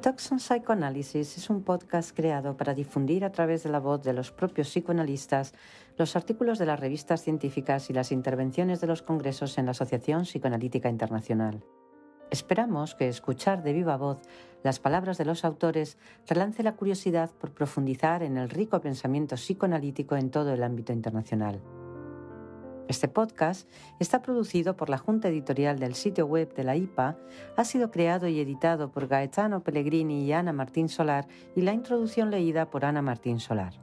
Talks on Psychoanalysis es un podcast creado para difundir a través de la voz de los propios psicoanalistas los artículos de las revistas científicas y las intervenciones de los congresos en la Asociación Psicoanalítica Internacional. Esperamos que escuchar de viva voz las palabras de los autores relance la curiosidad por profundizar en el rico pensamiento psicoanalítico en todo el ámbito internacional. Este podcast está producido por la Junta Editorial del sitio web de la IPA, ha sido creado y editado por Gaetano Pellegrini y Ana Martín Solar y la introducción leída por Ana Martín Solar.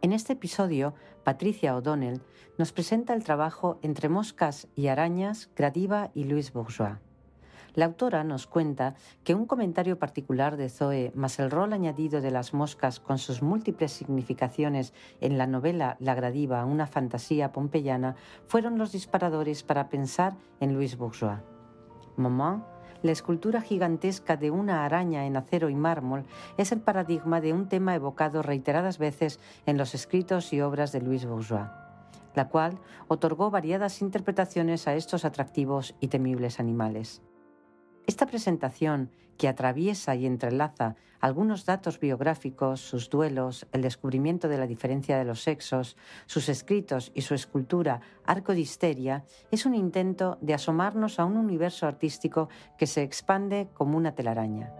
En este episodio, Patricia O'Donnell nos presenta el trabajo Entre moscas y arañas, Gradiva y Louis Bourgeois. La autora nos cuenta que un comentario particular de Zoe, más el rol añadido de las moscas con sus múltiples significaciones en la novela La Gradiva, una fantasía pompeyana, fueron los disparadores para pensar en Louis Bourgeois. Mamá, la escultura gigantesca de una araña en acero y mármol es el paradigma de un tema evocado reiteradas veces en los escritos y obras de Louis Bourgeois, la cual otorgó variadas interpretaciones a estos atractivos y temibles animales. Esta presentación, que atraviesa y entrelaza algunos datos biográficos, sus duelos, el descubrimiento de la diferencia de los sexos, sus escritos y su escultura Arco de Histeria, es un intento de asomarnos a un universo artístico que se expande como una telaraña.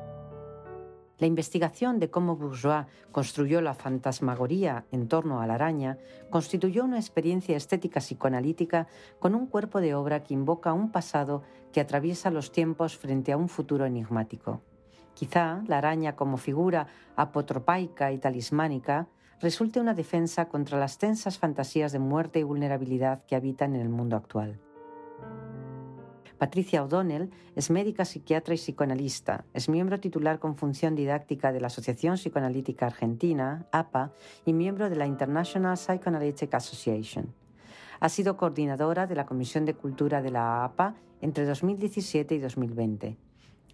La investigación de cómo Bourgeois construyó la fantasmagoría en torno a la araña constituyó una experiencia estética psicoanalítica con un cuerpo de obra que invoca un pasado que atraviesa los tiempos frente a un futuro enigmático. Quizá la araña como figura apotropaica y talismánica resulte una defensa contra las tensas fantasías de muerte y vulnerabilidad que habitan en el mundo actual. Patricia O'Donnell es médica, psiquiatra y psicoanalista. Es miembro titular con función didáctica de la Asociación Psicoanalítica Argentina, APA, y miembro de la International Psychoanalytic Association. Ha sido coordinadora de la Comisión de Cultura de la APA entre 2017 y 2020.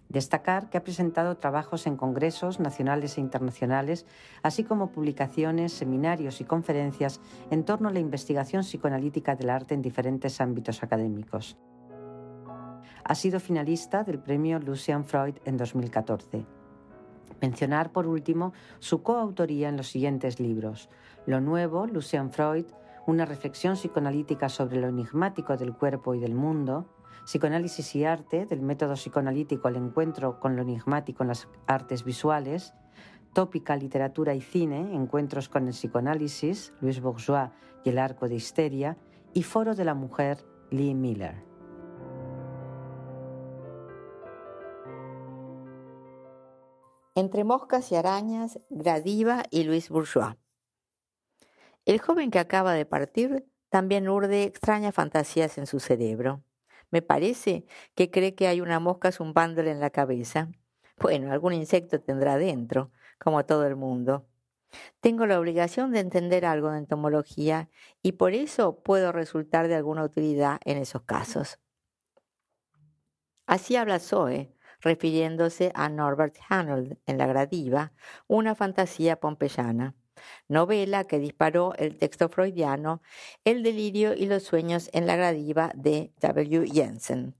Destacar que ha presentado trabajos en congresos nacionales e internacionales, así como publicaciones, seminarios y conferencias en torno a la investigación psicoanalítica del arte en diferentes ámbitos académicos. Ha sido finalista del premio Lucian Freud en 2014. Mencionar, por último, su coautoría en los siguientes libros. Lo nuevo, Lucian Freud, una reflexión psicoanalítica sobre lo enigmático del cuerpo y del mundo, Psicoanálisis y arte, del método psicoanalítico al encuentro con lo enigmático en las artes visuales, Tópica, literatura y cine, encuentros con el psicoanálisis, Luis Bourgeois y el arco de histeria, y Foro de la Mujer, Lee Miller. Entre moscas y arañas, Gradiva y Luis Bourgeois. El joven que acaba de partir también urde extrañas fantasías en su cerebro. Me parece que cree que hay una mosca zumbándole en la cabeza. Bueno, algún insecto tendrá dentro, como todo el mundo. Tengo la obligación de entender algo de entomología y por eso puedo resultar de alguna utilidad en esos casos. Así habla Zoe, refiriéndose a Norbert Hanold en La Gradiva, una fantasía pompeyana, novela que disparó el texto freudiano El delirio y los sueños en la gradiva de W. Jensen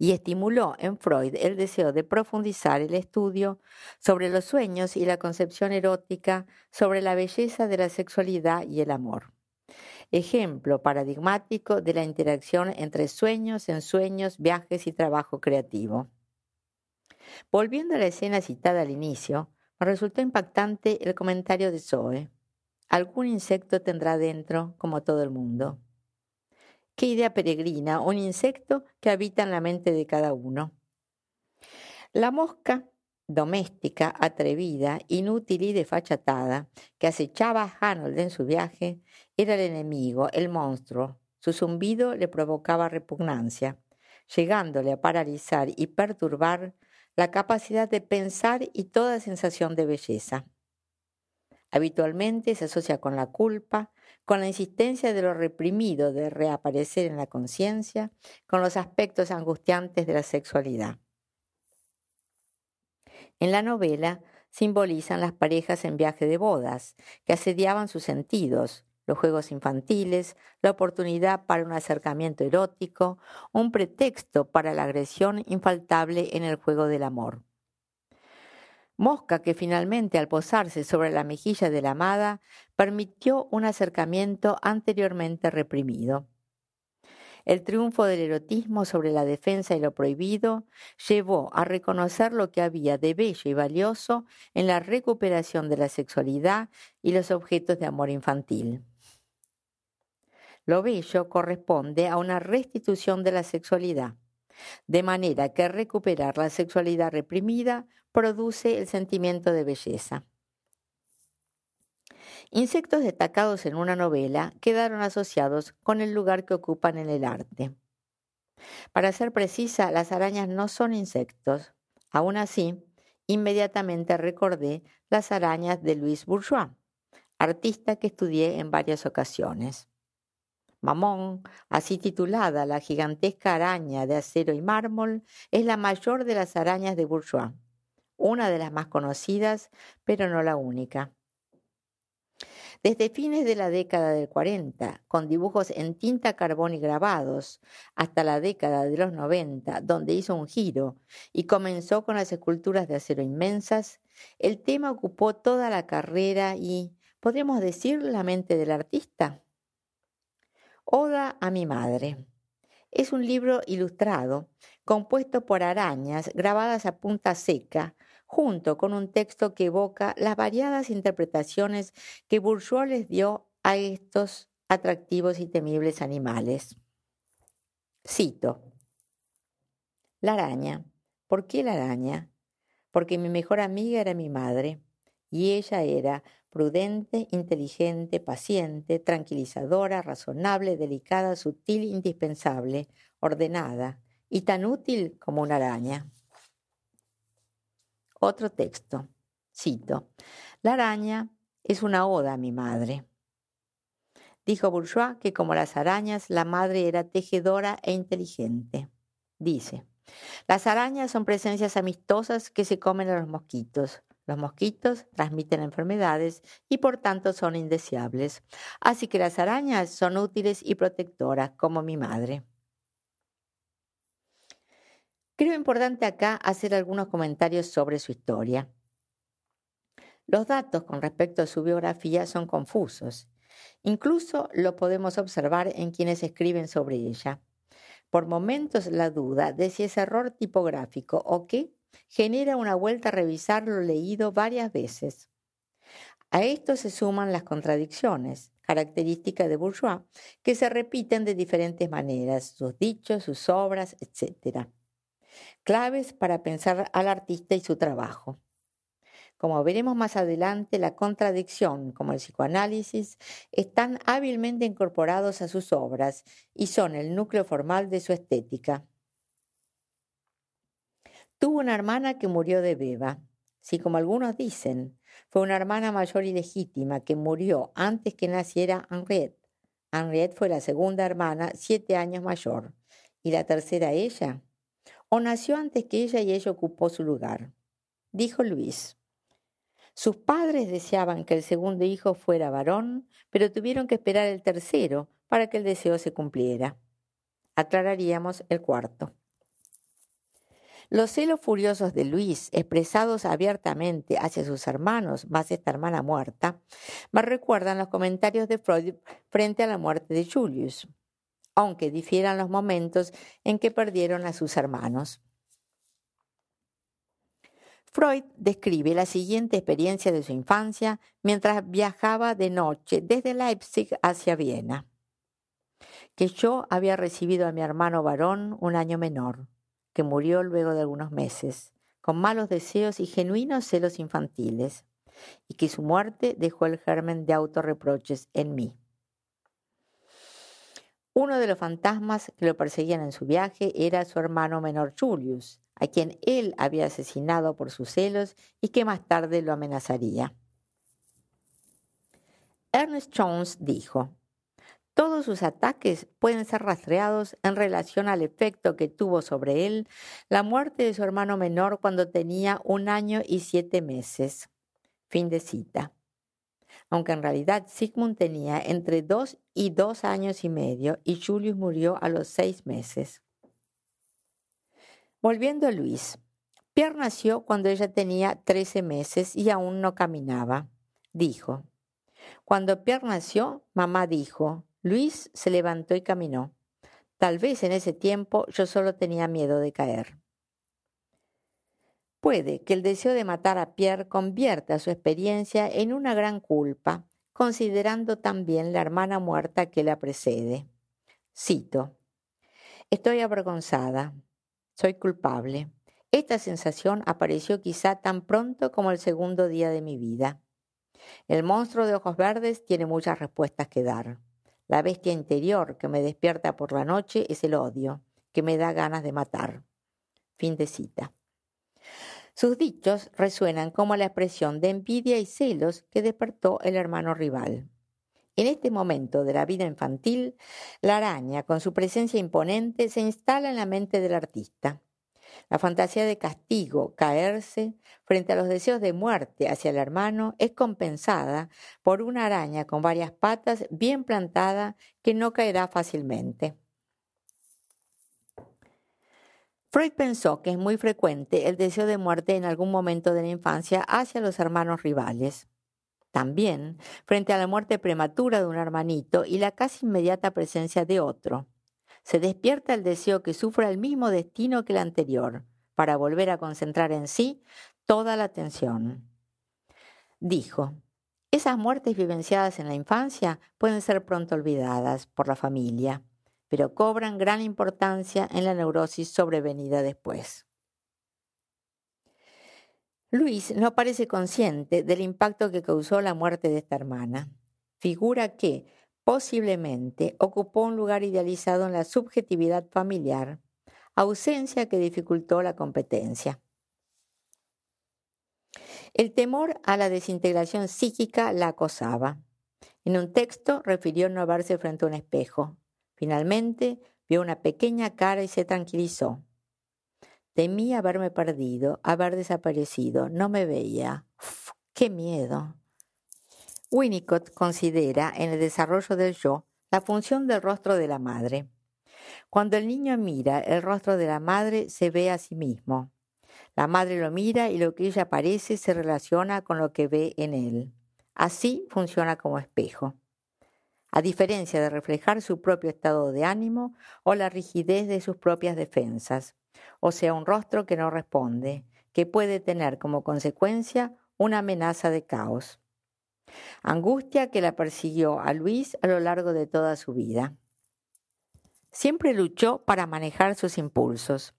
y estimuló en Freud el deseo de profundizar el estudio sobre los sueños y la concepción erótica sobre la belleza de la sexualidad y el amor. Ejemplo paradigmático de la interacción entre sueños, ensueños, viajes y trabajo creativo. Volviendo a la escena citada al inicio, me resultó impactante el comentario de Zoe. Algún insecto tendrá dentro, como todo el mundo. Qué idea peregrina, un insecto que habita en la mente de cada uno. La mosca doméstica, atrevida, inútil y desfachatada, que acechaba a Hanold en su viaje, era el enemigo, el monstruo. Su zumbido le provocaba repugnancia, llegándole a paralizar y perturbar la capacidad de pensar y toda sensación de belleza. Habitualmente se asocia con la culpa, con la insistencia de lo reprimido de reaparecer en la conciencia, con los aspectos angustiantes de la sexualidad. En la novela simbolizan las parejas en viaje de bodas, que asediaban sus sentidos, los juegos infantiles, la oportunidad para un acercamiento erótico, un pretexto para la agresión infaltable en el juego del amor. Mosca que finalmente al posarse sobre la mejilla de la amada permitió un acercamiento anteriormente reprimido. El triunfo del erotismo sobre la defensa y lo prohibido llevó a reconocer lo que había de bello y valioso en la recuperación de la sexualidad y los objetos de amor infantil. Lo bello corresponde a una restitución de la sexualidad, de manera que recuperar la sexualidad reprimida produce el sentimiento de belleza. Insectos destacados en una novela quedaron asociados con el lugar que ocupan en el arte. Para ser precisa, las arañas no son insectos. Aún así, inmediatamente recordé las arañas de Louis Bourgeois, artista que estudié en varias ocasiones. Mamón, así titulada la gigantesca araña de acero y mármol, es la mayor de las arañas de Bourgeois, una de las más conocidas, pero no la única. Desde fines de la década del 40, con dibujos en tinta carbón y grabados, hasta la década de los 90, donde hizo un giro y comenzó con las esculturas de acero inmensas, el tema ocupó toda la carrera y, podríamos decir, la mente del artista. Oda a mi madre. Es un libro ilustrado, compuesto por arañas grabadas a punta seca, junto con un texto que evoca las variadas interpretaciones que Bourgeois les dio a estos atractivos y temibles animales. Cito. La araña. ¿Por qué la araña? Porque mi mejor amiga era mi madre, y ella era prudente, inteligente, paciente, tranquilizadora, razonable, delicada, sutil, indispensable, ordenada, y tan útil como una araña. Otro texto, cito, La araña es una oda a mi madre. Dijo Bourgeois que como las arañas, la madre era tejedora e inteligente. Dice, las arañas son presencias amistosas que se comen a los mosquitos. Los mosquitos transmiten enfermedades y por tanto son indeseables. Así que las arañas son útiles y protectoras como mi madre. Creo importante acá hacer algunos comentarios sobre su historia. Los datos con respecto a su biografía son confusos. Incluso lo podemos observar en quienes escriben sobre ella. Por momentos la duda de si es error tipográfico o qué genera una vuelta a revisar lo leído varias veces. A esto se suman las contradicciones, características de Bourgeois, que se repiten de diferentes maneras, sus dichos, sus obras, etc claves para pensar al artista y su trabajo. Como veremos más adelante, la contradicción, como el psicoanálisis, están hábilmente incorporados a sus obras y son el núcleo formal de su estética. Tuvo una hermana que murió de beba. Si como algunos dicen, fue una hermana mayor y legítima que murió antes que naciera Henriette. Henriette fue la segunda hermana, siete años mayor. ¿Y la tercera ella? o nació antes que ella y ella ocupó su lugar. Dijo Luis. Sus padres deseaban que el segundo hijo fuera varón, pero tuvieron que esperar el tercero para que el deseo se cumpliera. Aclararíamos el cuarto. Los celos furiosos de Luis, expresados abiertamente hacia sus hermanos, más esta hermana muerta, me recuerdan los comentarios de Freud frente a la muerte de Julius aunque difieran los momentos en que perdieron a sus hermanos. Freud describe la siguiente experiencia de su infancia mientras viajaba de noche desde Leipzig hacia Viena. Que yo había recibido a mi hermano varón un año menor, que murió luego de algunos meses, con malos deseos y genuinos celos infantiles, y que su muerte dejó el germen de autorreproches en mí. Uno de los fantasmas que lo perseguían en su viaje era su hermano menor Julius, a quien él había asesinado por sus celos y que más tarde lo amenazaría. Ernest Jones dijo, todos sus ataques pueden ser rastreados en relación al efecto que tuvo sobre él la muerte de su hermano menor cuando tenía un año y siete meses. Fin de cita aunque en realidad Sigmund tenía entre dos y dos años y medio y Julius murió a los seis meses. Volviendo a Luis, Pierre nació cuando ella tenía 13 meses y aún no caminaba. Dijo, cuando Pierre nació, mamá dijo, Luis se levantó y caminó. Tal vez en ese tiempo yo solo tenía miedo de caer. Puede que el deseo de matar a Pierre convierta su experiencia en una gran culpa, considerando también la hermana muerta que la precede. Cito, Estoy avergonzada, soy culpable. Esta sensación apareció quizá tan pronto como el segundo día de mi vida. El monstruo de ojos verdes tiene muchas respuestas que dar. La bestia interior que me despierta por la noche es el odio, que me da ganas de matar. Fin de cita. Sus dichos resuenan como la expresión de envidia y celos que despertó el hermano rival. En este momento de la vida infantil, la araña, con su presencia imponente, se instala en la mente del artista. La fantasía de castigo, caerse, frente a los deseos de muerte hacia el hermano, es compensada por una araña con varias patas bien plantada que no caerá fácilmente. Freud pensó que es muy frecuente el deseo de muerte en algún momento de la infancia hacia los hermanos rivales. También frente a la muerte prematura de un hermanito y la casi inmediata presencia de otro. Se despierta el deseo que sufra el mismo destino que el anterior, para volver a concentrar en sí toda la atención. Dijo, esas muertes vivenciadas en la infancia pueden ser pronto olvidadas por la familia pero cobran gran importancia en la neurosis sobrevenida después. Luis no parece consciente del impacto que causó la muerte de esta hermana. Figura que, posiblemente, ocupó un lugar idealizado en la subjetividad familiar, ausencia que dificultó la competencia. El temor a la desintegración psíquica la acosaba. En un texto refirió no verse frente a un espejo. Finalmente vio una pequeña cara y se tranquilizó. Temí haberme perdido, haber desaparecido. No me veía. ¡Qué miedo! Winnicott considera en el desarrollo del yo la función del rostro de la madre. Cuando el niño mira el rostro de la madre, se ve a sí mismo. La madre lo mira y lo que ella parece se relaciona con lo que ve en él. Así funciona como espejo a diferencia de reflejar su propio estado de ánimo o la rigidez de sus propias defensas, o sea, un rostro que no responde, que puede tener como consecuencia una amenaza de caos. Angustia que la persiguió a Luis a lo largo de toda su vida. Siempre luchó para manejar sus impulsos.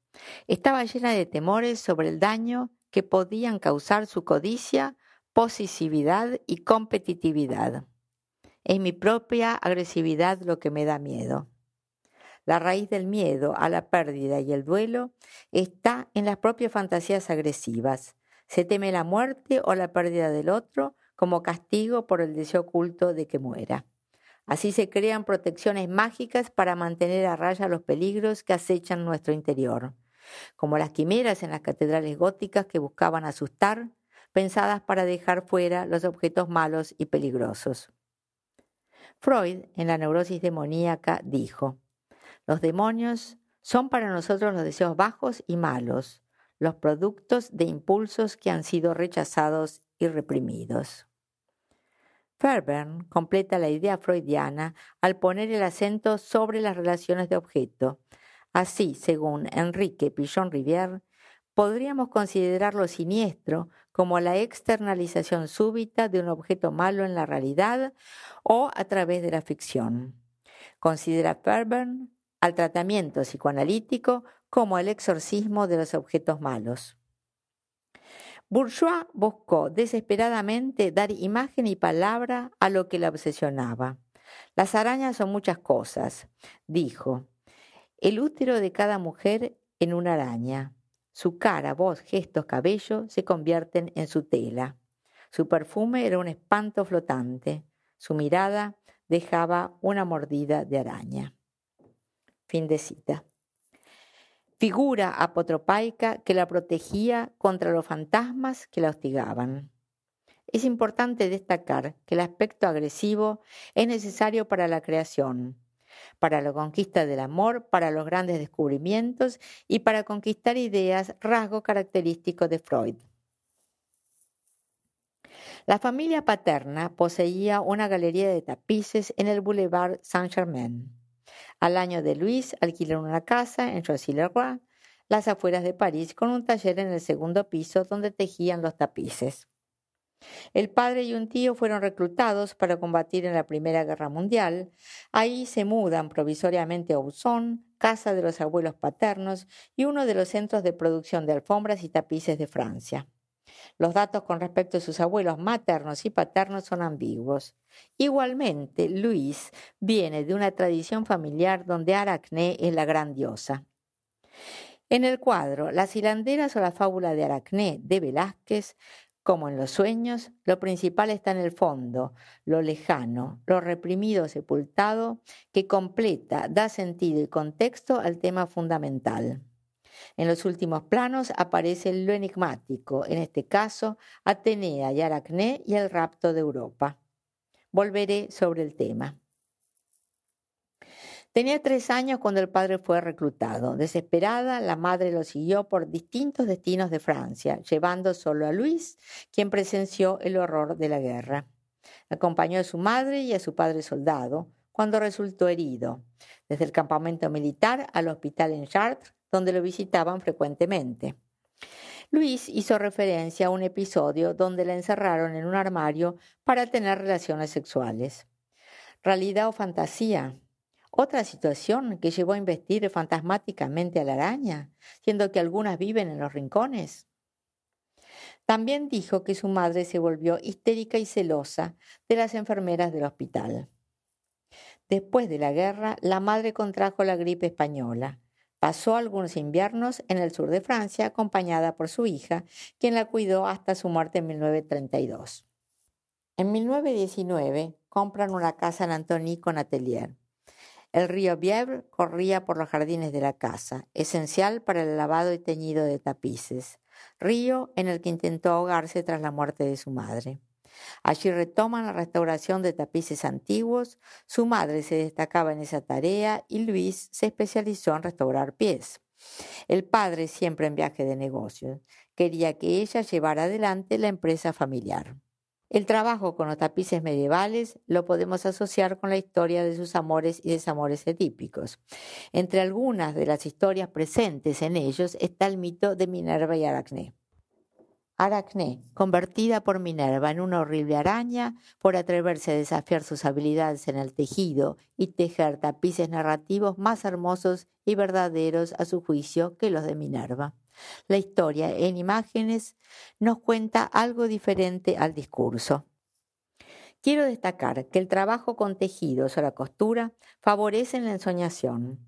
Estaba llena de temores sobre el daño que podían causar su codicia, posesividad y competitividad. Es mi propia agresividad lo que me da miedo. La raíz del miedo a la pérdida y el duelo está en las propias fantasías agresivas. Se teme la muerte o la pérdida del otro como castigo por el deseo oculto de que muera. Así se crean protecciones mágicas para mantener a raya los peligros que acechan nuestro interior, como las quimeras en las catedrales góticas que buscaban asustar, pensadas para dejar fuera los objetos malos y peligrosos. Freud, en la neurosis demoníaca, dijo, los demonios son para nosotros los deseos bajos y malos, los productos de impulsos que han sido rechazados y reprimidos. Fairbairn completa la idea freudiana al poner el acento sobre las relaciones de objeto. Así, según Enrique Pichon Rivière, podríamos considerar lo siniestro como la externalización súbita de un objeto malo en la realidad o a través de la ficción. Considera Fairbairn al tratamiento psicoanalítico como el exorcismo de los objetos malos. Bourgeois buscó desesperadamente dar imagen y palabra a lo que la obsesionaba. Las arañas son muchas cosas, dijo. El útero de cada mujer en una araña. Su cara, voz, gestos, cabello se convierten en su tela. Su perfume era un espanto flotante. Su mirada dejaba una mordida de araña. Fin de cita. Figura apotropaica que la protegía contra los fantasmas que la hostigaban. Es importante destacar que el aspecto agresivo es necesario para la creación, para la conquista del amor, para los grandes descubrimientos y para conquistar ideas, rasgo característico de Freud. La familia paterna poseía una galería de tapices en el Boulevard Saint-Germain. Al año de Luis alquilaron una casa en Choisy-le-Roi, las afueras de París, con un taller en el segundo piso donde tejían los tapices. El padre y un tío fueron reclutados para combatir en la Primera Guerra Mundial. Ahí se mudan provisoriamente a Auzon, casa de los abuelos paternos y uno de los centros de producción de alfombras y tapices de Francia. Los datos con respecto a sus abuelos maternos y paternos son ambiguos. Igualmente, Luis viene de una tradición familiar donde Aracné es la gran diosa. En el cuadro Las hilanderas o la fábula de Aracné de Velázquez como en los sueños, lo principal está en el fondo, lo lejano, lo reprimido, sepultado, que completa, da sentido y contexto al tema fundamental. En los últimos planos aparece lo enigmático, en este caso, Atenea y Aracné y el rapto de Europa. Volveré sobre el tema. Tenía tres años cuando el padre fue reclutado. Desesperada, la madre lo siguió por distintos destinos de Francia, llevando solo a Luis, quien presenció el horror de la guerra. Acompañó a su madre y a su padre soldado cuando resultó herido, desde el campamento militar al hospital en Chartres, donde lo visitaban frecuentemente. Luis hizo referencia a un episodio donde la encerraron en un armario para tener relaciones sexuales. ¿Realidad o fantasía? Otra situación que llevó a investir fantasmáticamente a la araña, siendo que algunas viven en los rincones. También dijo que su madre se volvió histérica y celosa de las enfermeras del hospital. Después de la guerra, la madre contrajo la gripe española. Pasó algunos inviernos en el sur de Francia acompañada por su hija, quien la cuidó hasta su muerte en 1932. En 1919 compran una casa en Antony con atelier. El río Bièvre corría por los jardines de la casa, esencial para el lavado y teñido de tapices, río en el que intentó ahogarse tras la muerte de su madre. Allí retoman la restauración de tapices antiguos, su madre se destacaba en esa tarea y Luis se especializó en restaurar pies. El padre, siempre en viaje de negocios, quería que ella llevara adelante la empresa familiar. El trabajo con los tapices medievales lo podemos asociar con la historia de sus amores y desamores etípicos. Entre algunas de las historias presentes en ellos está el mito de Minerva y Aracné. Aracné, convertida por Minerva en una horrible araña por atreverse a desafiar sus habilidades en el tejido y tejer tapices narrativos más hermosos y verdaderos a su juicio que los de Minerva. La historia en imágenes nos cuenta algo diferente al discurso. Quiero destacar que el trabajo con tejidos o la costura favorecen la ensoñación.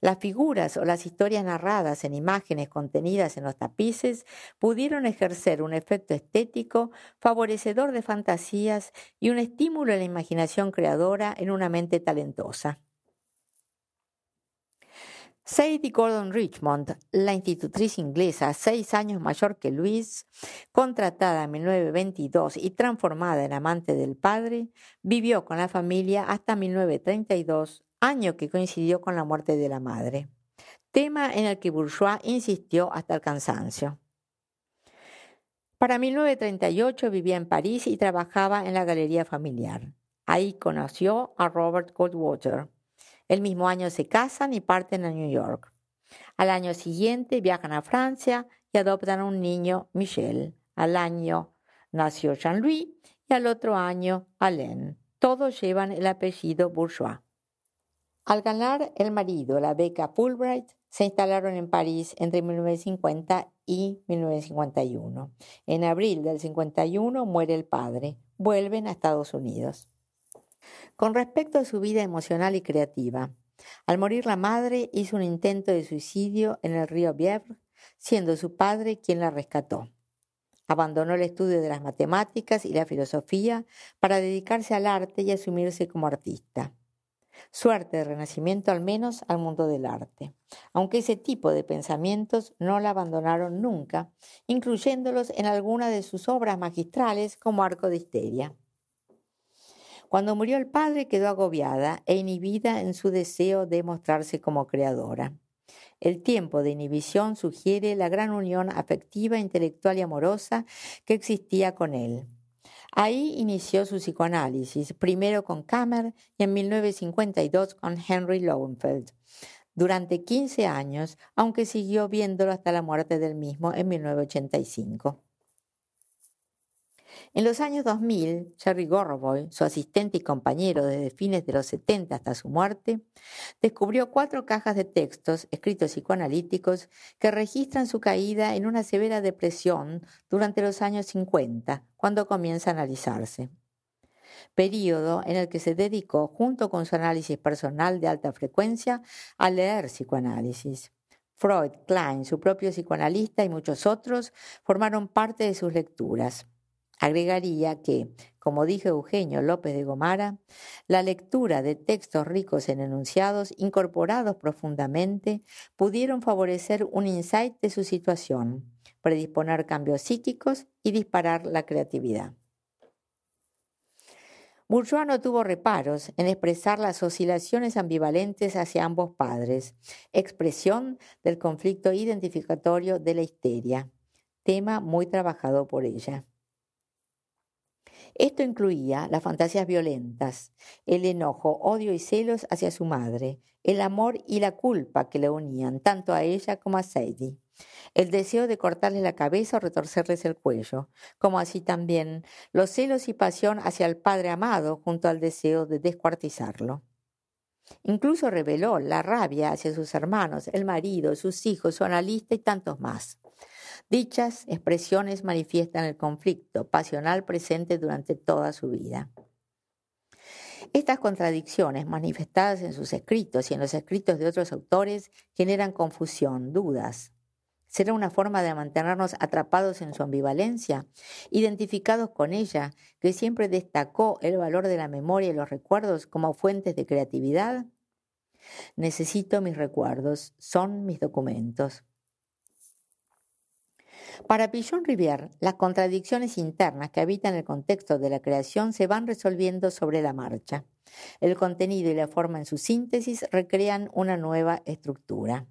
Las figuras o las historias narradas en imágenes contenidas en los tapices pudieron ejercer un efecto estético favorecedor de fantasías y un estímulo a la imaginación creadora en una mente talentosa. Sadie Gordon Richmond, la institutriz inglesa, seis años mayor que Luis, contratada en 1922 y transformada en amante del padre, vivió con la familia hasta 1932, año que coincidió con la muerte de la madre, tema en el que Bourgeois insistió hasta el cansancio. Para 1938 vivía en París y trabajaba en la galería familiar. Ahí conoció a Robert Goldwater, el mismo año se casan y parten a New York. Al año siguiente viajan a Francia y adoptan un niño, Michel. Al año nació Jean-Louis y al otro año Alain. Todos llevan el apellido Bourgeois. Al ganar el marido la beca Fulbright, se instalaron en París entre 1950 y 1951. En abril del 51 muere el padre. Vuelven a Estados Unidos. Con respecto a su vida emocional y creativa, al morir la madre hizo un intento de suicidio en el río Bièvre, siendo su padre quien la rescató. Abandonó el estudio de las matemáticas y la filosofía para dedicarse al arte y asumirse como artista. Suerte de renacimiento al menos al mundo del arte, aunque ese tipo de pensamientos no la abandonaron nunca, incluyéndolos en alguna de sus obras magistrales como Arco de Histeria. Cuando murió el padre quedó agobiada e inhibida en su deseo de mostrarse como creadora. El tiempo de inhibición sugiere la gran unión afectiva, intelectual y amorosa que existía con él. Ahí inició su psicoanálisis, primero con Kammer y en 1952 con Henry Lowenfeld. Durante 15 años, aunque siguió viéndolo hasta la muerte del mismo en 1985. En los años 2000, Jerry Gorboy, su asistente y compañero desde fines de los 70 hasta su muerte, descubrió cuatro cajas de textos escritos psicoanalíticos que registran su caída en una severa depresión durante los años 50, cuando comienza a analizarse. Período en el que se dedicó, junto con su análisis personal de alta frecuencia, a leer psicoanálisis. Freud, Klein, su propio psicoanalista y muchos otros formaron parte de sus lecturas. Agregaría que, como dijo Eugenio López de Gomara, la lectura de textos ricos en enunciados incorporados profundamente pudieron favorecer un insight de su situación, predisponer cambios psíquicos y disparar la creatividad. Bourgeois no tuvo reparos en expresar las oscilaciones ambivalentes hacia ambos padres, expresión del conflicto identificatorio de la histeria, tema muy trabajado por ella. Esto incluía las fantasías violentas, el enojo, odio y celos hacia su madre, el amor y la culpa que le unían tanto a ella como a Sadie, el deseo de cortarle la cabeza o retorcerles el cuello, como así también los celos y pasión hacia el padre amado junto al deseo de descuartizarlo. Incluso reveló la rabia hacia sus hermanos, el marido, sus hijos, su analista y tantos más. Dichas expresiones manifiestan el conflicto pasional presente durante toda su vida. Estas contradicciones manifestadas en sus escritos y en los escritos de otros autores generan confusión, dudas. ¿Será una forma de mantenernos atrapados en su ambivalencia, identificados con ella, que siempre destacó el valor de la memoria y los recuerdos como fuentes de creatividad? Necesito mis recuerdos, son mis documentos. Para Pichon Rivière, las contradicciones internas que habitan el contexto de la creación se van resolviendo sobre la marcha. El contenido y la forma en su síntesis recrean una nueva estructura.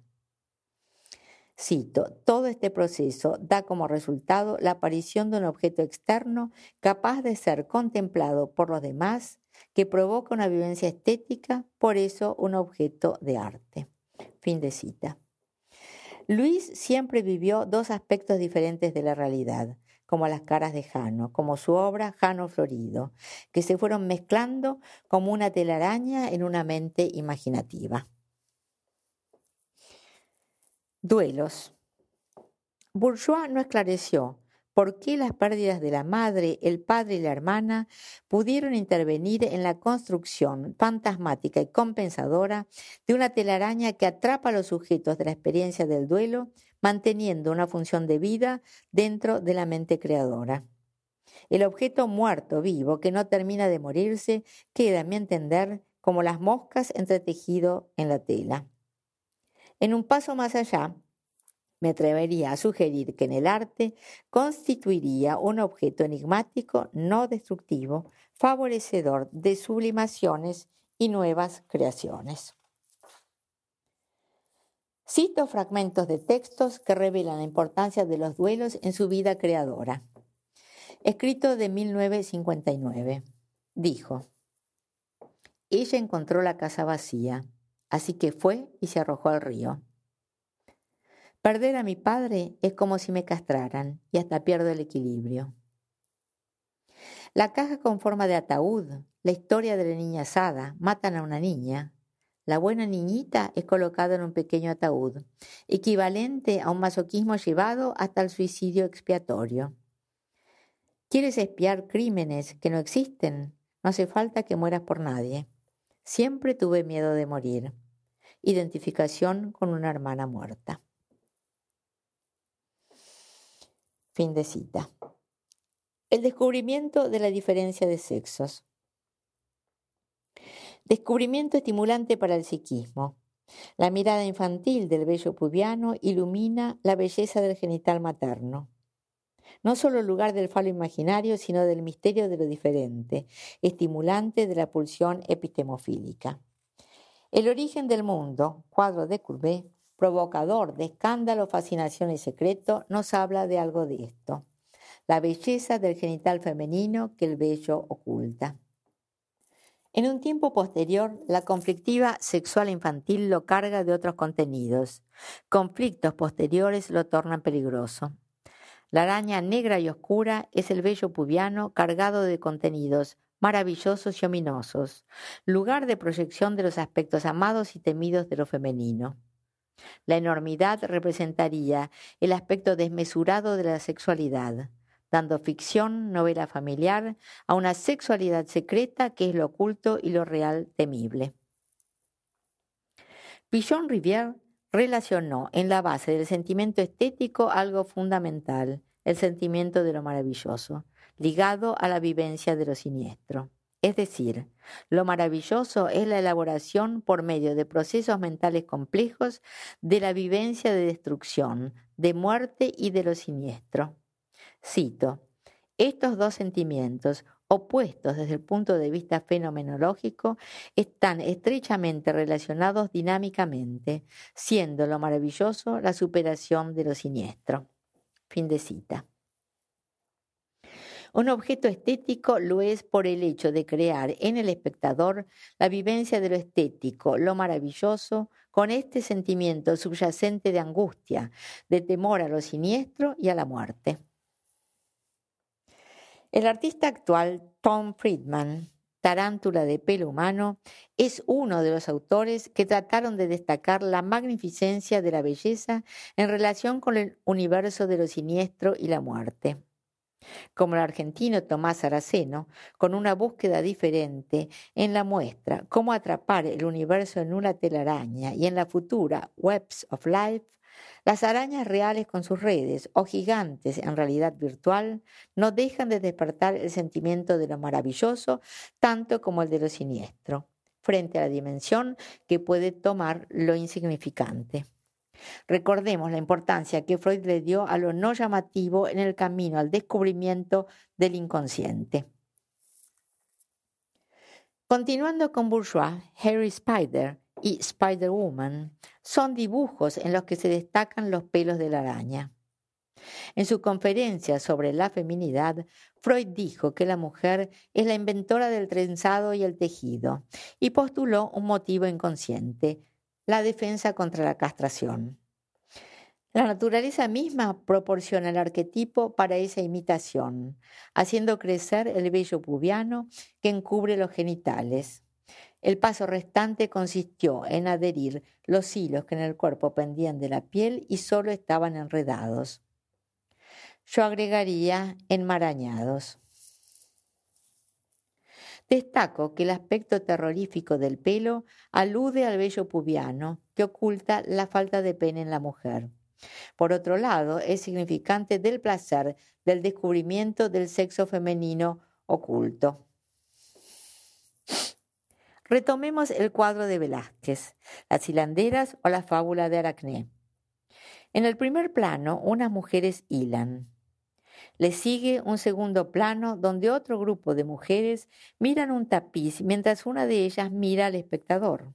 Cito, todo este proceso da como resultado la aparición de un objeto externo capaz de ser contemplado por los demás, que provoca una vivencia estética, por eso un objeto de arte. Fin de cita. Luis siempre vivió dos aspectos diferentes de la realidad, como las caras de Jano, como su obra Jano Florido, que se fueron mezclando como una telaraña en una mente imaginativa. Duelos. Bourgeois no esclareció por qué las pérdidas de la madre, el padre y la hermana pudieron intervenir en la construcción fantasmática y compensadora de una telaraña que atrapa a los sujetos de la experiencia del duelo, manteniendo una función de vida dentro de la mente creadora. El objeto muerto vivo que no termina de morirse queda, a mi entender, como las moscas entretejido en la tela. En un paso más allá, me atrevería a sugerir que en el arte constituiría un objeto enigmático, no destructivo, favorecedor de sublimaciones y nuevas creaciones. Cito fragmentos de textos que revelan la importancia de los duelos en su vida creadora. Escrito de 1959. Dijo, ella encontró la casa vacía, así que fue y se arrojó al río. Perder a mi padre es como si me castraran y hasta pierdo el equilibrio. La caja con forma de ataúd, la historia de la niña asada, matan a una niña. La buena niñita es colocada en un pequeño ataúd, equivalente a un masoquismo llevado hasta el suicidio expiatorio. ¿Quieres espiar crímenes que no existen? No hace falta que mueras por nadie. Siempre tuve miedo de morir. Identificación con una hermana muerta. Fin de cita. El descubrimiento de la diferencia de sexos. Descubrimiento estimulante para el psiquismo. La mirada infantil del bello pubiano ilumina la belleza del genital materno. no solo el lugar del falo imaginario, sino del misterio de lo diferente, estimulante de la pulsión epistemofílica. El origen del mundo, cuadro de Courbet, provocador de escándalo, fascinación y secreto, nos habla de algo de esto, la belleza del genital femenino que el bello oculta. En un tiempo posterior, la conflictiva sexual infantil lo carga de otros contenidos. Conflictos posteriores lo tornan peligroso. La araña negra y oscura es el bello pubiano cargado de contenidos maravillosos y ominosos, lugar de proyección de los aspectos amados y temidos de lo femenino. La enormidad representaría el aspecto desmesurado de la sexualidad, dando ficción, novela familiar, a una sexualidad secreta que es lo oculto y lo real temible. Pichon Rivière relacionó en la base del sentimiento estético algo fundamental, el sentimiento de lo maravilloso, ligado a la vivencia de lo siniestro. Es decir, lo maravilloso es la elaboración por medio de procesos mentales complejos de la vivencia de destrucción, de muerte y de lo siniestro. Cito, estos dos sentimientos, opuestos desde el punto de vista fenomenológico, están estrechamente relacionados dinámicamente, siendo lo maravilloso la superación de lo siniestro. Fin de cita. Un objeto estético lo es por el hecho de crear en el espectador la vivencia de lo estético, lo maravilloso, con este sentimiento subyacente de angustia, de temor a lo siniestro y a la muerte. El artista actual Tom Friedman, Tarántula de pelo humano, es uno de los autores que trataron de destacar la magnificencia de la belleza en relación con el universo de lo siniestro y la muerte. Como el argentino Tomás Araceno, con una búsqueda diferente en la muestra Cómo atrapar el universo en una telaraña y en la futura Webs of Life, las arañas reales con sus redes o gigantes en realidad virtual no dejan de despertar el sentimiento de lo maravilloso tanto como el de lo siniestro, frente a la dimensión que puede tomar lo insignificante. Recordemos la importancia que Freud le dio a lo no llamativo en el camino al descubrimiento del inconsciente. Continuando con Bourgeois, Harry Spider y Spider-Woman son dibujos en los que se destacan los pelos de la araña. En su conferencia sobre la feminidad, Freud dijo que la mujer es la inventora del trenzado y el tejido y postuló un motivo inconsciente, la defensa contra la castración. La naturaleza misma proporciona el arquetipo para esa imitación, haciendo crecer el vello pubiano que encubre los genitales. El paso restante consistió en adherir los hilos que en el cuerpo pendían de la piel y solo estaban enredados. Yo agregaría enmarañados. Destaco que el aspecto terrorífico del pelo alude al vello pubiano que oculta la falta de pene en la mujer. Por otro lado, es significante del placer del descubrimiento del sexo femenino oculto. Retomemos el cuadro de Velázquez, las hilanderas o la fábula de Aracné. En el primer plano, unas mujeres hilan. Le sigue un segundo plano donde otro grupo de mujeres miran un tapiz mientras una de ellas mira al espectador.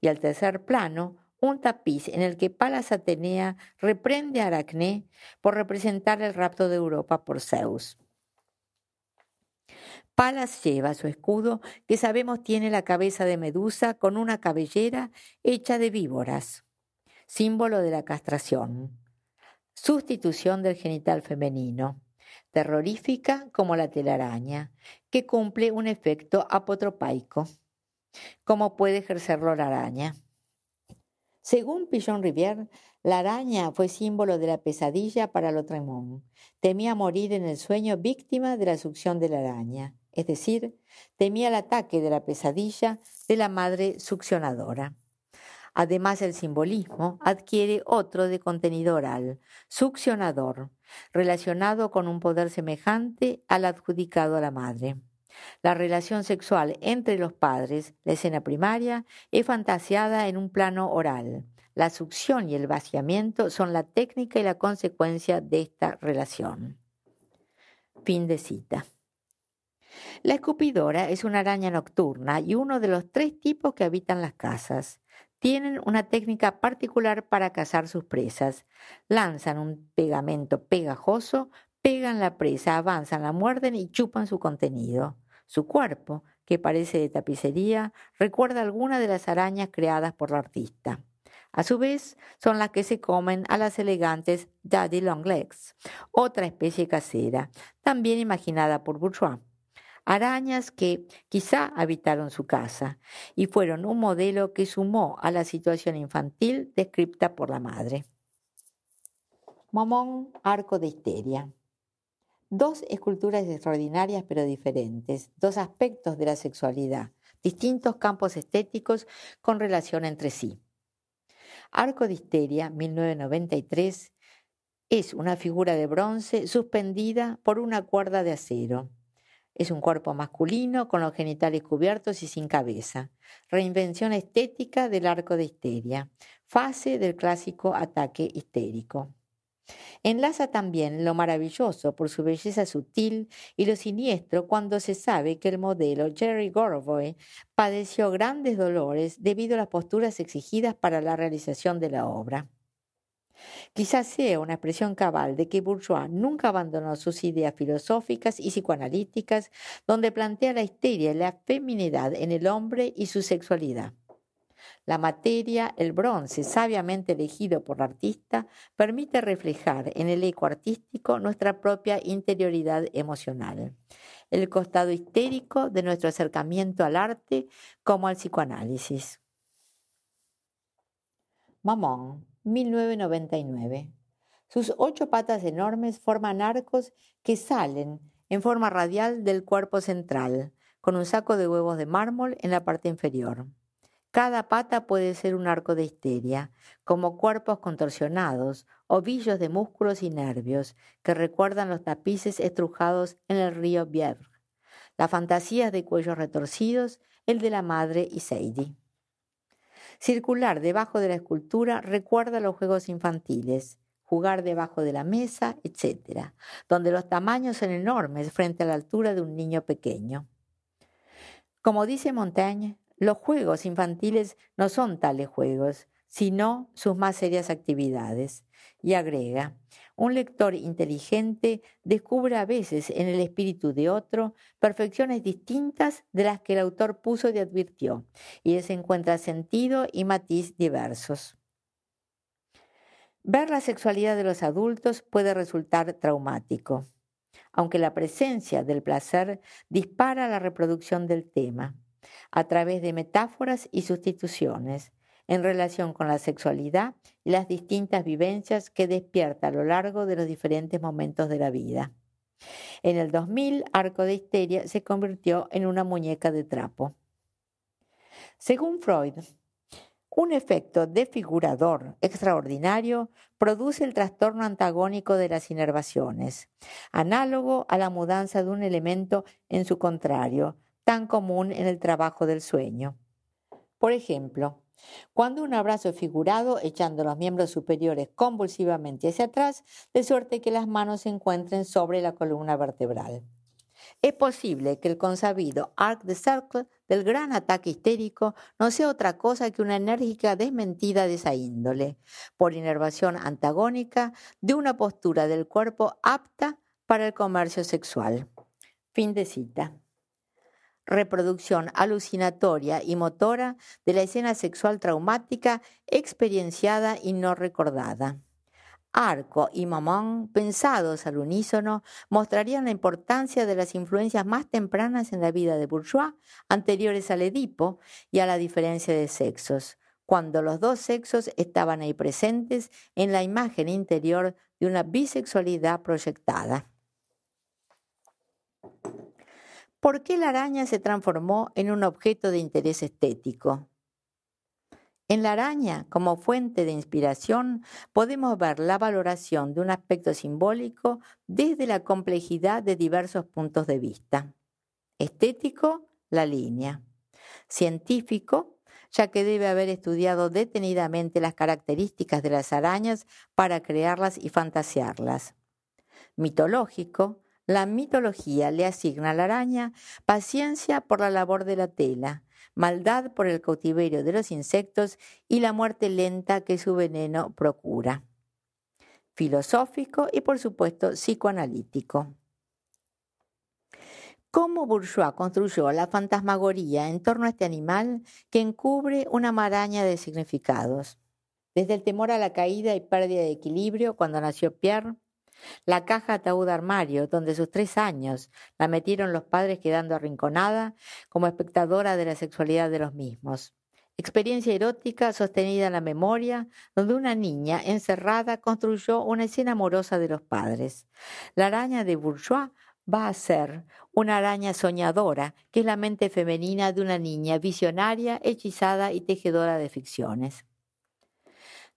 Y al tercer plano, un tapiz en el que Palas Atenea reprende a Aracné por representar el rapto de Europa por Zeus. Palas lleva su escudo, que sabemos tiene la cabeza de Medusa con una cabellera hecha de víboras, símbolo de la castración, sustitución del genital femenino, terrorífica como la telaraña, que cumple un efecto apotropaico. ¿Cómo puede ejercerlo la araña? Según Pichon Rivière, la araña fue símbolo de la pesadilla para Lautremont. Temía morir en el sueño víctima de la succión de la araña es decir, temía el ataque de la pesadilla de la madre succionadora. Además, el simbolismo adquiere otro de contenido oral, succionador, relacionado con un poder semejante al adjudicado a la madre. La relación sexual entre los padres, la escena primaria, es fantasiada en un plano oral. La succión y el vaciamiento son la técnica y la consecuencia de esta relación. Fin de cita. La escupidora es una araña nocturna y uno de los tres tipos que habitan las casas. Tienen una técnica particular para cazar sus presas. Lanzan un pegamento pegajoso, pegan la presa, avanzan, la muerden y chupan su contenido. Su cuerpo, que parece de tapicería, recuerda alguna de las arañas creadas por la artista. A su vez, son las que se comen a las elegantes Daddy Longlegs, otra especie casera, también imaginada por Bourgeois arañas que quizá habitaron su casa y fueron un modelo que sumó a la situación infantil descripta por la madre. Momón, arco de histeria. Dos esculturas extraordinarias pero diferentes, dos aspectos de la sexualidad, distintos campos estéticos con relación entre sí. Arco de Histeria, 1993, es una figura de bronce suspendida por una cuerda de acero. Es un cuerpo masculino con los genitales cubiertos y sin cabeza. Reinvención estética del arco de histeria. Fase del clásico ataque histérico. Enlaza también lo maravilloso por su belleza sutil y lo siniestro cuando se sabe que el modelo Jerry Gorovoy padeció grandes dolores debido a las posturas exigidas para la realización de la obra. Quizás sea una expresión cabal de que Bourgeois nunca abandonó sus ideas filosóficas y psicoanalíticas, donde plantea la histeria y la feminidad en el hombre y su sexualidad. La materia, el bronce, sabiamente elegido por el artista, permite reflejar en el eco artístico nuestra propia interioridad emocional, el costado histérico de nuestro acercamiento al arte como al psicoanálisis. Mamón, 1999. Sus ocho patas enormes forman arcos que salen en forma radial del cuerpo central, con un saco de huevos de mármol en la parte inferior. Cada pata puede ser un arco de histeria, como cuerpos contorsionados, ovillos de músculos y nervios que recuerdan los tapices estrujados en el río Bièvre, las fantasías de cuellos retorcidos, el de la madre y Sadie. Circular debajo de la escultura recuerda los juegos infantiles, jugar debajo de la mesa, etc., donde los tamaños son enormes frente a la altura de un niño pequeño. Como dice Montaigne, los juegos infantiles no son tales juegos, sino sus más serias actividades. Y agrega, un lector inteligente descubre a veces en el espíritu de otro perfecciones distintas de las que el autor puso y advirtió, y se encuentra sentido y matiz diversos. Ver la sexualidad de los adultos puede resultar traumático, aunque la presencia del placer dispara la reproducción del tema, a través de metáforas y sustituciones, en relación con la sexualidad y las distintas vivencias que despierta a lo largo de los diferentes momentos de la vida. En el 2000, Arco de Histeria se convirtió en una muñeca de trapo. Según Freud, un efecto desfigurador extraordinario produce el trastorno antagónico de las inervaciones, análogo a la mudanza de un elemento en su contrario, tan común en el trabajo del sueño. Por ejemplo, cuando un abrazo es figurado, echando los miembros superiores convulsivamente hacia atrás, de suerte que las manos se encuentren sobre la columna vertebral. Es posible que el consabido arc de cercle del gran ataque histérico no sea otra cosa que una enérgica desmentida de esa índole, por inervación antagónica de una postura del cuerpo apta para el comercio sexual. Fin de cita reproducción alucinatoria y motora de la escena sexual traumática experienciada y no recordada. Arco y Mamón, pensados al unísono, mostrarían la importancia de las influencias más tempranas en la vida de Bourgeois, anteriores al Edipo y a la diferencia de sexos, cuando los dos sexos estaban ahí presentes en la imagen interior de una bisexualidad proyectada. ¿Por qué la araña se transformó en un objeto de interés estético? En la araña, como fuente de inspiración, podemos ver la valoración de un aspecto simbólico desde la complejidad de diversos puntos de vista. Estético, la línea. Científico, ya que debe haber estudiado detenidamente las características de las arañas para crearlas y fantasearlas. Mitológico, la mitología le asigna a la araña paciencia por la labor de la tela, maldad por el cautiverio de los insectos y la muerte lenta que su veneno procura. Filosófico y por supuesto psicoanalítico. ¿Cómo Bourgeois construyó la fantasmagoría en torno a este animal que encubre una maraña de significados? Desde el temor a la caída y pérdida de equilibrio cuando nació Pierre, la caja ataúd armario, donde sus tres años la metieron los padres quedando arrinconada como espectadora de la sexualidad de los mismos. Experiencia erótica sostenida en la memoria, donde una niña encerrada construyó una escena amorosa de los padres. La araña de Bourgeois va a ser una araña soñadora, que es la mente femenina de una niña visionaria, hechizada y tejedora de ficciones.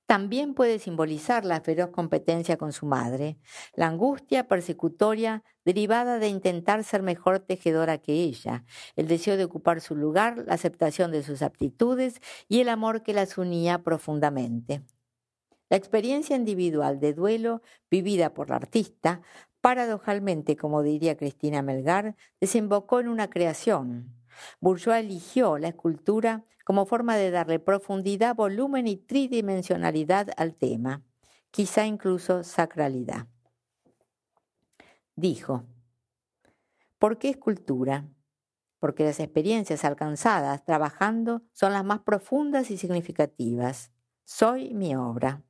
También puede simbolizar la feroz competencia con su madre, la angustia persecutoria derivada de intentar ser mejor tejedora que ella, el deseo de ocupar su lugar, la aceptación de sus aptitudes y el amor que las unía profundamente. La experiencia individual de duelo vivida por la artista Paradojalmente, como diría Cristina Melgar, desembocó en una creación. Bourgeois eligió la escultura como forma de darle profundidad, volumen y tridimensionalidad al tema, quizá incluso sacralidad. Dijo, ¿por qué escultura? Porque las experiencias alcanzadas trabajando son las más profundas y significativas. Soy mi obra.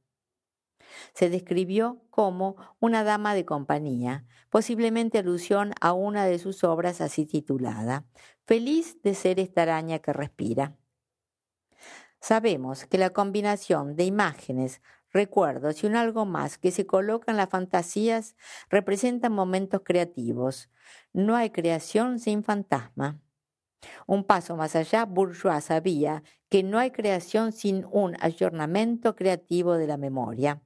Se describió como una dama de compañía, posiblemente alusión a una de sus obras así titulada, Feliz de ser esta araña que respira. Sabemos que la combinación de imágenes, recuerdos y un algo más que se coloca en las fantasías representan momentos creativos. No hay creación sin fantasma. Un paso más allá, Bourgeois sabía que no hay creación sin un ayornamiento creativo de la memoria.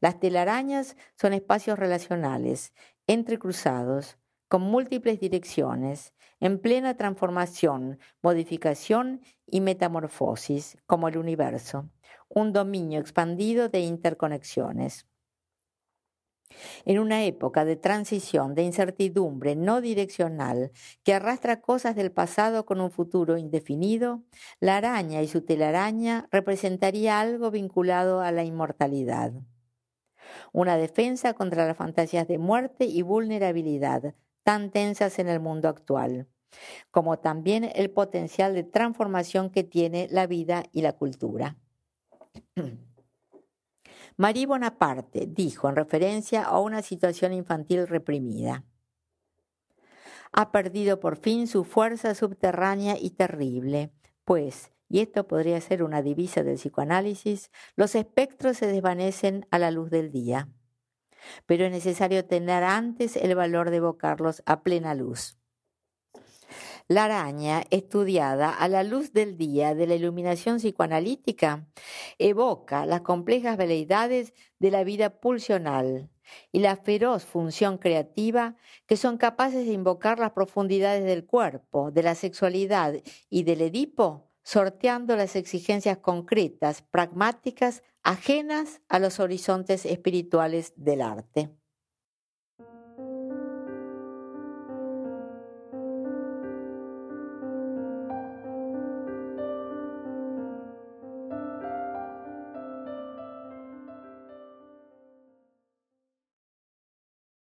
Las telarañas son espacios relacionales, entrecruzados, con múltiples direcciones, en plena transformación, modificación y metamorfosis, como el universo, un dominio expandido de interconexiones. En una época de transición, de incertidumbre no direccional, que arrastra cosas del pasado con un futuro indefinido, la araña y su telaraña representaría algo vinculado a la inmortalidad una defensa contra las fantasías de muerte y vulnerabilidad tan tensas en el mundo actual, como también el potencial de transformación que tiene la vida y la cultura. Marie Bonaparte dijo en referencia a una situación infantil reprimida, ha perdido por fin su fuerza subterránea y terrible, pues y esto podría ser una divisa del psicoanálisis, los espectros se desvanecen a la luz del día. Pero es necesario tener antes el valor de evocarlos a plena luz. La araña, estudiada a la luz del día de la iluminación psicoanalítica, evoca las complejas veleidades de la vida pulsional y la feroz función creativa que son capaces de invocar las profundidades del cuerpo, de la sexualidad y del Edipo sorteando las exigencias concretas, pragmáticas, ajenas a los horizontes espirituales del arte.